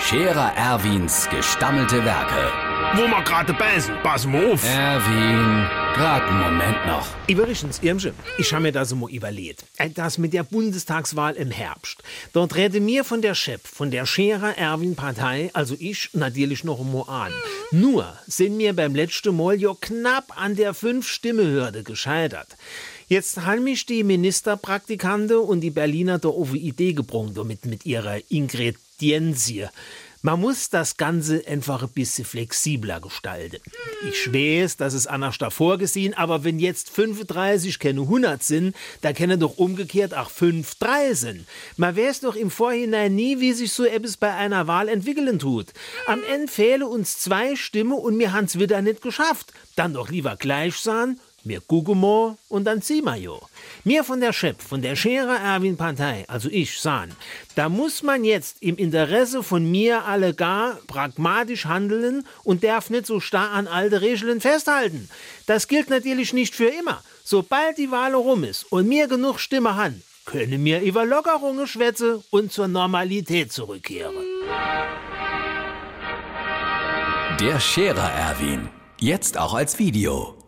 Scherer Erwins gestammelte Werke. wo ma gerade beißen, pass mal auf. Erwin, grad einen Moment noch. Übrigens, Irmsche, ich habe mir das mal überlegt. Äh, Das mit der Bundestagswahl im Herbst. Dort rede mir von der Chef, von der Scherer Erwin Partei, also ich, natürlich noch einmal an. Nur sind mir beim letzten Mal ja knapp an der Fünf-Stimme-Hürde gescheitert. Jetzt haben mich die Ministerpraktikante und die Berliner da auf die Idee gebrungen, mit, mit ihrer Ingredienzie. Man muss das Ganze einfach ein bisschen flexibler gestalten. Ich weiß, das ist anders da vorgesehen, aber wenn jetzt 35 keine 100 sind, da können doch umgekehrt auch 5 3 sind. Man weiß doch im Vorhinein nie, wie sich so etwas bei einer Wahl entwickeln tut. Am Ende fehlen uns zwei Stimmen und wir haben's wieder nicht geschafft. Dann doch lieber gleich sein, gucken mal und dann ziehen wir jo. Mir von der Chef, von der Scherer Erwin Partei, also ich, sahen, da muss man jetzt im Interesse von mir alle gar pragmatisch handeln und darf nicht so starr an alte Regeln festhalten. Das gilt natürlich nicht für immer. Sobald die Wahl rum ist und mir genug Stimme han, können mir über Lockerungen schwätze und zur Normalität zurückkehren. Der Scherer Erwin. Jetzt auch als Video.